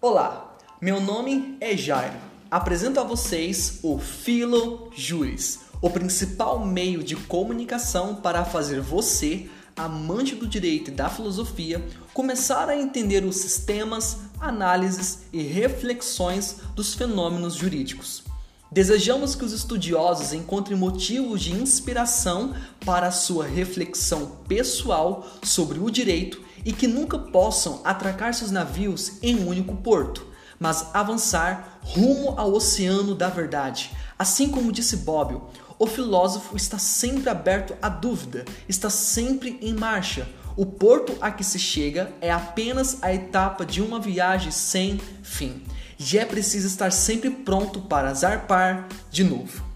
Olá, meu nome é Jairo. Apresento a vocês o Filo Juris, o principal meio de comunicação para fazer você, amante do direito e da filosofia, começar a entender os sistemas, análises e reflexões dos fenômenos jurídicos. Desejamos que os estudiosos encontrem motivos de inspiração para a sua reflexão pessoal sobre o direito e que nunca possam atracar seus navios em um único porto, mas avançar rumo ao oceano da verdade. Assim como disse Bobbio, o filósofo está sempre aberto à dúvida, está sempre em marcha. O porto a que se chega é apenas a etapa de uma viagem sem fim. E é preciso estar sempre pronto para zarpar de novo.